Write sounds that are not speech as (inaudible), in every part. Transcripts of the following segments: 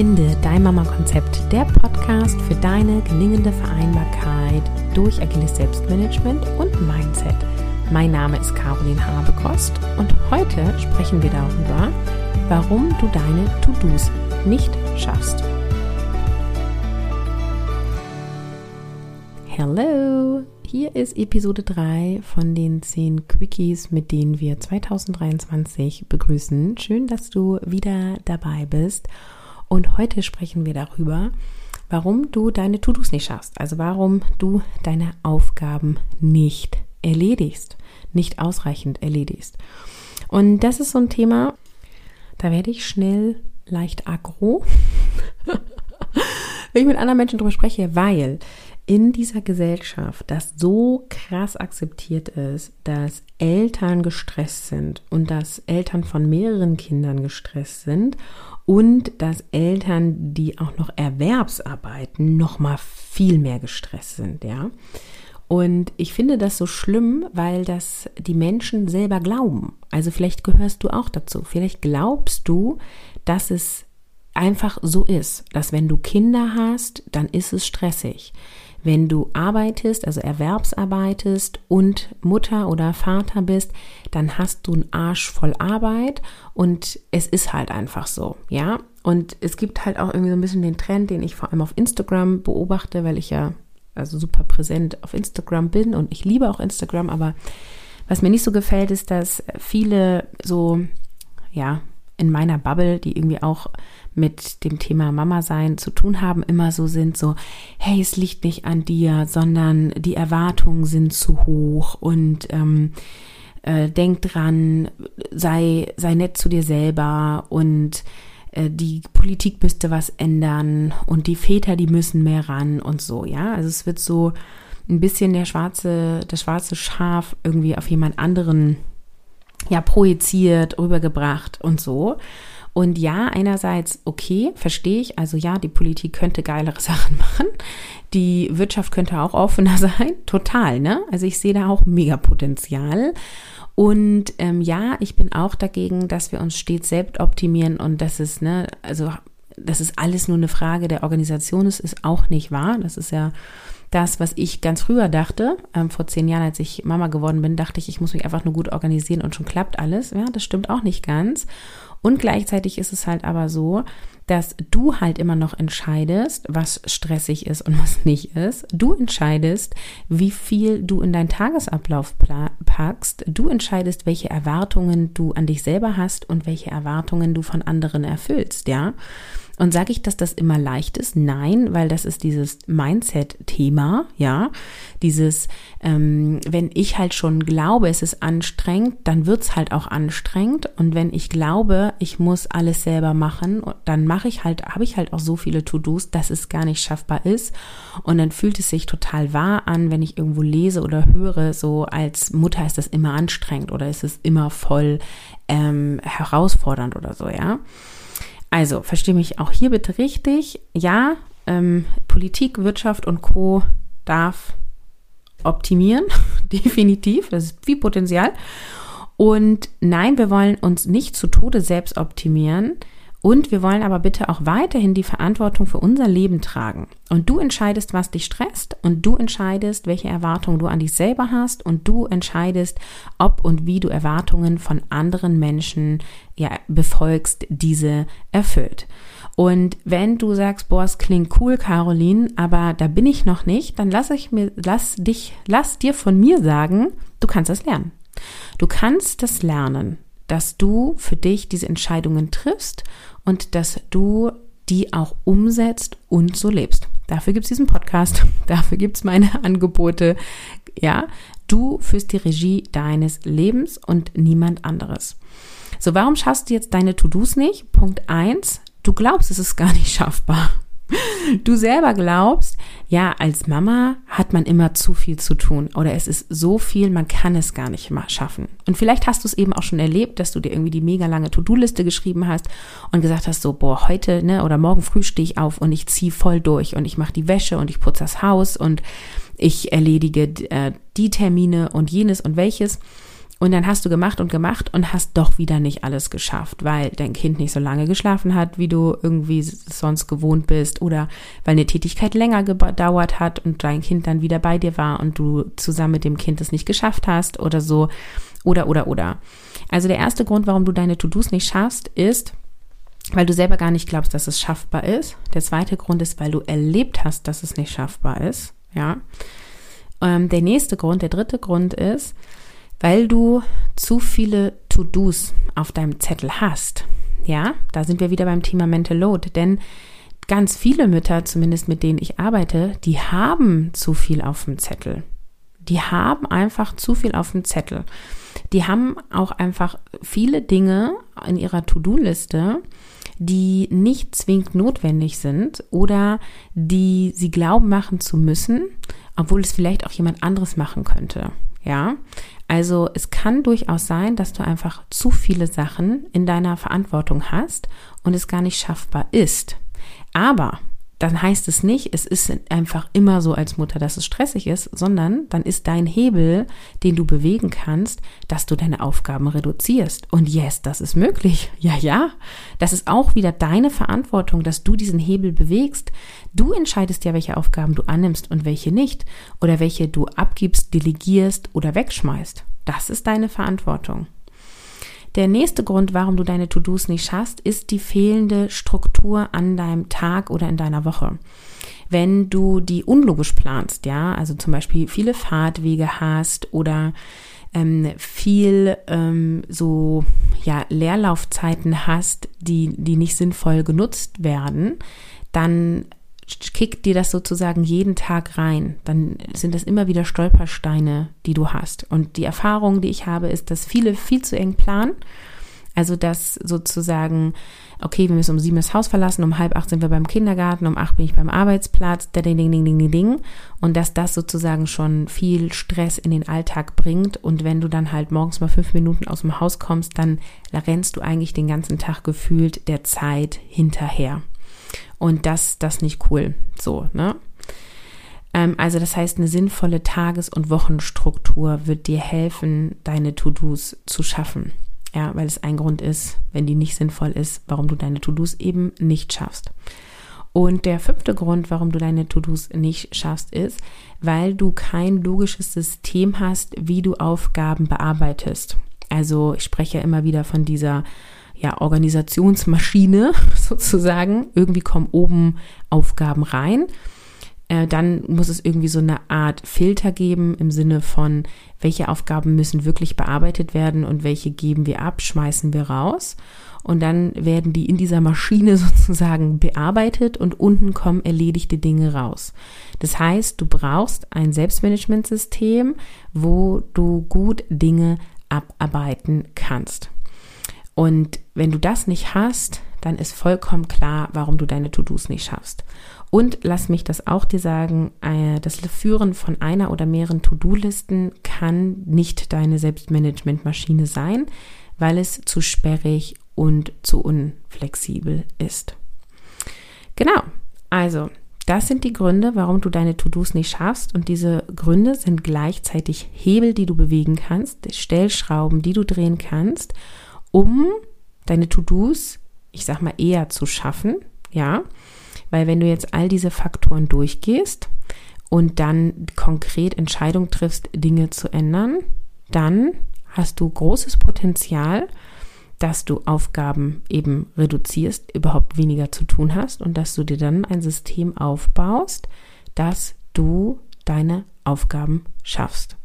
Finde dein Mama-Konzept, der Podcast für deine gelingende Vereinbarkeit durch agiles Selbstmanagement und Mindset. Mein Name ist Caroline Habekost und heute sprechen wir darüber, warum du deine To-Dos nicht schaffst. Hello! Hier ist Episode 3 von den 10 Quickies, mit denen wir 2023 begrüßen. Schön, dass du wieder dabei bist. Und heute sprechen wir darüber, warum du deine To-Dos nicht schaffst. Also warum du deine Aufgaben nicht erledigst, nicht ausreichend erledigst. Und das ist so ein Thema, da werde ich schnell leicht aggro, (laughs) wenn ich mit anderen Menschen darüber spreche, weil in dieser Gesellschaft das so krass akzeptiert ist, dass Eltern gestresst sind und dass Eltern von mehreren Kindern gestresst sind und dass Eltern, die auch noch Erwerbsarbeiten, noch mal viel mehr gestresst sind, ja. Und ich finde das so schlimm, weil das die Menschen selber glauben. Also vielleicht gehörst du auch dazu. Vielleicht glaubst du, dass es einfach so ist, dass wenn du Kinder hast, dann ist es stressig wenn du arbeitest, also erwerbsarbeitest und Mutter oder Vater bist, dann hast du einen Arsch voll Arbeit und es ist halt einfach so, ja. Und es gibt halt auch irgendwie so ein bisschen den Trend, den ich vor allem auf Instagram beobachte, weil ich ja also super präsent auf Instagram bin und ich liebe auch Instagram, aber was mir nicht so gefällt, ist, dass viele so, ja, in meiner Bubble, die irgendwie auch mit dem Thema Mama sein zu tun haben, immer so sind, so, hey, es liegt nicht an dir, sondern die Erwartungen sind zu hoch und ähm, äh, denk dran, sei, sei nett zu dir selber und äh, die Politik müsste was ändern und die Väter, die müssen mehr ran und so, ja. Also es wird so ein bisschen der schwarze, das schwarze Schaf irgendwie auf jemand anderen ja projiziert, rübergebracht und so. Und ja, einerseits okay, verstehe ich. Also ja, die Politik könnte geilere (laughs) Sachen machen. Die Wirtschaft könnte auch offener (laughs) sein. Total, ne? Also ich sehe da auch mega Potenzial. Und ähm, ja, ich bin auch dagegen, dass wir uns stets selbst optimieren und das ist, ne, also das ist alles nur eine Frage der Organisation. Es ist auch nicht wahr. Das ist ja das, was ich ganz früher dachte, ähm, vor zehn Jahren, als ich Mama geworden bin, dachte ich, ich muss mich einfach nur gut organisieren und schon klappt alles. Ja, das stimmt auch nicht ganz. Und gleichzeitig ist es halt aber so, dass du halt immer noch entscheidest, was stressig ist und (laughs) was nicht ist. Du entscheidest, wie viel du in deinen Tagesablauf packst. Du entscheidest, welche Erwartungen du an dich selber hast und welche Erwartungen du von anderen erfüllst, ja. Und sage ich, dass das immer leicht ist? Nein, weil das ist dieses Mindset-Thema, ja. Dieses, ähm, wenn ich halt schon glaube, es ist anstrengend, dann wird's halt auch anstrengend. Und wenn ich glaube, ich muss alles selber machen, dann mache ich halt, habe ich halt auch so viele To-Dos, dass es gar nicht schaffbar ist. Und dann fühlt es sich total wahr an, wenn ich irgendwo lese oder höre, so als Mutter ist das immer anstrengend oder ist es immer voll ähm, herausfordernd oder so, ja. Also, verstehe mich auch hier bitte richtig. Ja, ähm, Politik, Wirtschaft und Co. darf optimieren, (laughs) definitiv. Das ist viel Potenzial. Und nein, wir wollen uns nicht zu Tode selbst optimieren. Und wir wollen aber bitte auch weiterhin die Verantwortung für unser Leben tragen. Und du entscheidest, was dich stresst und du entscheidest, welche Erwartungen du an dich selber hast und du entscheidest, ob und wie du Erwartungen von anderen Menschen ja befolgst, diese erfüllt. Und wenn du sagst, boah, es klingt cool, Caroline, aber da bin ich noch nicht, dann lass ich mir, lass dich, lass dir von mir sagen, du kannst das lernen. Du kannst das lernen dass du für dich diese Entscheidungen triffst und dass du die auch umsetzt und so lebst. Dafür gibt es diesen Podcast, (laughs) dafür gibt es meine Angebote. Ja, du führst die Regie deines Lebens und niemand anderes. So, warum schaffst du jetzt deine To-Dos nicht? Punkt eins: du glaubst, es ist gar nicht schaffbar du selber glaubst, ja, als Mama hat man immer zu viel zu tun oder es ist so viel, man kann es gar nicht mal schaffen. Und vielleicht hast du es eben auch schon erlebt, dass du dir irgendwie die mega lange To-Do-Liste geschrieben hast und gesagt hast, so, boah, heute ne, oder morgen früh stehe ich auf und ich ziehe voll durch und ich mache die Wäsche und ich putze das Haus und ich erledige äh, die Termine und jenes und welches. Und dann hast du gemacht und gemacht und hast doch wieder nicht alles geschafft, weil dein Kind nicht so lange geschlafen hat, wie du irgendwie sonst gewohnt bist oder weil eine Tätigkeit länger gedauert hat und dein Kind dann wieder bei dir war und du zusammen mit dem Kind es nicht geschafft hast oder so oder oder oder. Also der erste Grund, warum du deine To-Dos nicht schaffst, ist, weil du selber gar nicht glaubst, dass es schaffbar ist. Der zweite Grund ist, weil du erlebt hast, dass es nicht schaffbar ist. Ja. Ähm, der nächste Grund, der dritte Grund ist, weil du zu viele To-Dos auf deinem Zettel hast. Ja, da sind wir wieder beim Thema Mental Load, denn ganz viele Mütter, zumindest mit denen ich arbeite, die haben zu viel auf dem Zettel. Die haben einfach zu viel auf dem Zettel. Die haben auch einfach viele Dinge in ihrer To-Do-Liste, die nicht zwingend notwendig sind oder die sie glauben machen zu müssen, obwohl es vielleicht auch jemand anderes machen könnte. Ja, also es kann durchaus sein, dass du einfach zu viele Sachen in deiner Verantwortung hast und es gar nicht schaffbar ist. Aber dann heißt es nicht, es ist einfach immer so als Mutter, dass es stressig ist, sondern dann ist dein Hebel, den du bewegen kannst, dass du deine Aufgaben reduzierst. Und yes, das ist möglich. (laughs) Ja, ja. Das ist auch wieder deine Verantwortung, dass du diesen Hebel bewegst. Du entscheidest ja, welche Aufgaben du annimmst und welche nicht. Oder welche du abgibst, delegierst oder wegschmeißt. Das ist deine Verantwortung. Der nächste Grund, warum du deine To-Dos nicht schaffst, ist die fehlende Struktur an deinem Tag oder in deiner Woche. Wenn du die unlogisch planst, ja, also zum Beispiel viele Fahrtwege hast oder ähm, viel ähm, so ja Leerlaufzeiten hast, die die nicht sinnvoll genutzt werden, dann kickt dir das sozusagen jeden Tag rein, dann sind das immer wieder Stolpersteine, die du hast. Und die Erfahrung, die ich habe, ist, dass viele viel zu eng planen. Also, dass sozusagen, okay, wir müssen um sieben das Haus verlassen, um halb acht sind wir beim Kindergarten, um acht bin ich beim Arbeitsplatz, ding, ding, ding, ding, ding. Und dass das sozusagen schon viel Stress in den Alltag bringt. Und wenn du dann halt morgens mal fünf Minuten aus dem Haus kommst, dann rennst du eigentlich den ganzen Tag gefühlt der Zeit hinterher. Und das, das nicht cool. So, ne? Ähm, also das heißt, eine sinnvolle Tages- und Wochenstruktur wird dir helfen, deine To-Dos zu schaffen. Ja, weil es ein Grund ist, wenn die nicht sinnvoll ist, warum du deine To-Dos eben nicht schaffst. Und der fünfte Grund, warum du deine To-Dos nicht schaffst, ist, weil du kein logisches System hast, wie du Aufgaben bearbeitest. Also ich spreche ja immer wieder von dieser ja, Organisationsmaschine (laughs) sozusagen. Irgendwie kommen oben Aufgaben rein. Äh, dann muss es irgendwie so eine Art Filter geben im Sinne von, welche Aufgaben müssen wirklich bearbeitet werden und welche geben wir ab, schmeißen wir raus. Und dann werden die in dieser Maschine (laughs) sozusagen bearbeitet und unten kommen erledigte Dinge raus. Das heißt, du brauchst ein Selbstmanagementsystem, wo du gut Dinge abarbeiten kannst. Und wenn du das nicht hast, dann ist vollkommen klar, warum du deine To-Dos nicht schaffst. Und lass mich das auch dir sagen, äh, das Führen von einer oder mehreren To-Do-Listen kann nicht deine Selbstmanagement-Maschine sein, weil es zu sperrig und zu unflexibel ist. Genau, also das sind die Gründe, warum du deine To-Dos nicht schaffst. Und diese Gründe sind gleichzeitig Hebel, die du bewegen kannst, Stellschrauben, die du drehen kannst um deine To-Dos, ich sag mal, eher zu schaffen, ja, weil wenn du jetzt all diese Faktoren durchgehst und dann konkret Entscheidung triffst, Dinge zu ändern, dann hast du großes Potenzial, dass du Aufgaben eben reduzierst, überhaupt weniger zu tun hast und dass du dir dann ein System aufbaust, dass du deine Aufgaben schaffst.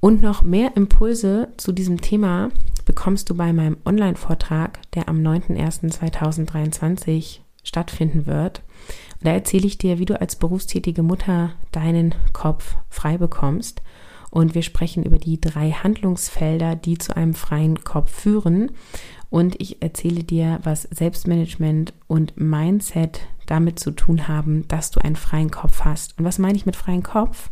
Und noch mehr Impulse zu diesem Thema bekommst du bei meinem Online-Vortrag, der am 9.01.2023 stattfinden wird. Und da erzähle ich dir, wie du als berufstätige Mutter deinen Kopf frei bekommst. Und wir sprechen über die drei Handlungsfelder, die zu einem freien Kopf führen. Und ich erzähle dir, was Selbstmanagement und Mindset damit zu tun haben, dass du einen freien Kopf hast. Und was meine ich mit freien Kopf?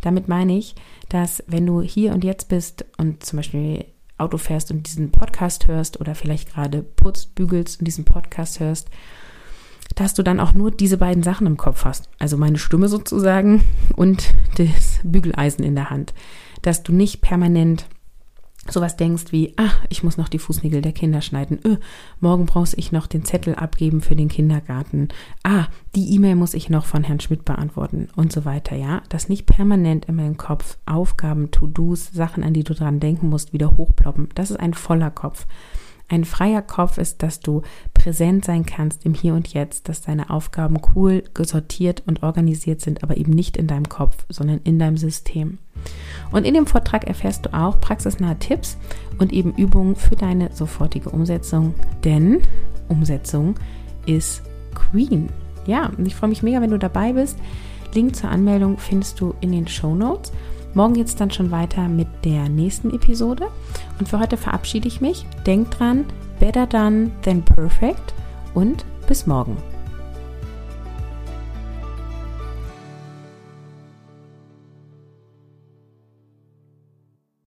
Damit meine ich, dass wenn du hier und jetzt bist und zum Beispiel Auto fährst und diesen Podcast hörst oder vielleicht gerade putzt, bügelst und diesen Podcast hörst, dass du dann auch nur diese beiden Sachen im Kopf hast. Also meine Stimme sozusagen und das Bügeleisen in der Hand. Dass du nicht permanent sowas denkst wie, ah, ich muss noch die Fußnägel der Kinder schneiden, öh, morgen brauche ich noch den Zettel abgeben für den Kindergarten, ah, die E-Mail muss ich noch von Herrn Schmidt beantworten und so weiter, ja, dass nicht permanent in meinem Kopf Aufgaben, To-Dos, Sachen, an die du dran denken musst, wieder hochploppen. Das ist ein voller Kopf. Ein freier Kopf ist, dass du präsent sein kannst im Hier und Jetzt, dass deine Aufgaben cool, gesortiert und organisiert sind, aber eben nicht in deinem Kopf, sondern in deinem System. Und in dem Vortrag erfährst du auch praxisnahe Tipps und eben Übungen für deine sofortige Umsetzung, denn Umsetzung ist Queen. Ja, und ich freue mich mega, wenn du dabei bist. Link zur Anmeldung findest du in den Show Notes. Morgen geht es dann schon weiter mit der nächsten Episode. Und für heute verabschiede ich mich. Denk dran, better done than perfect und bis morgen.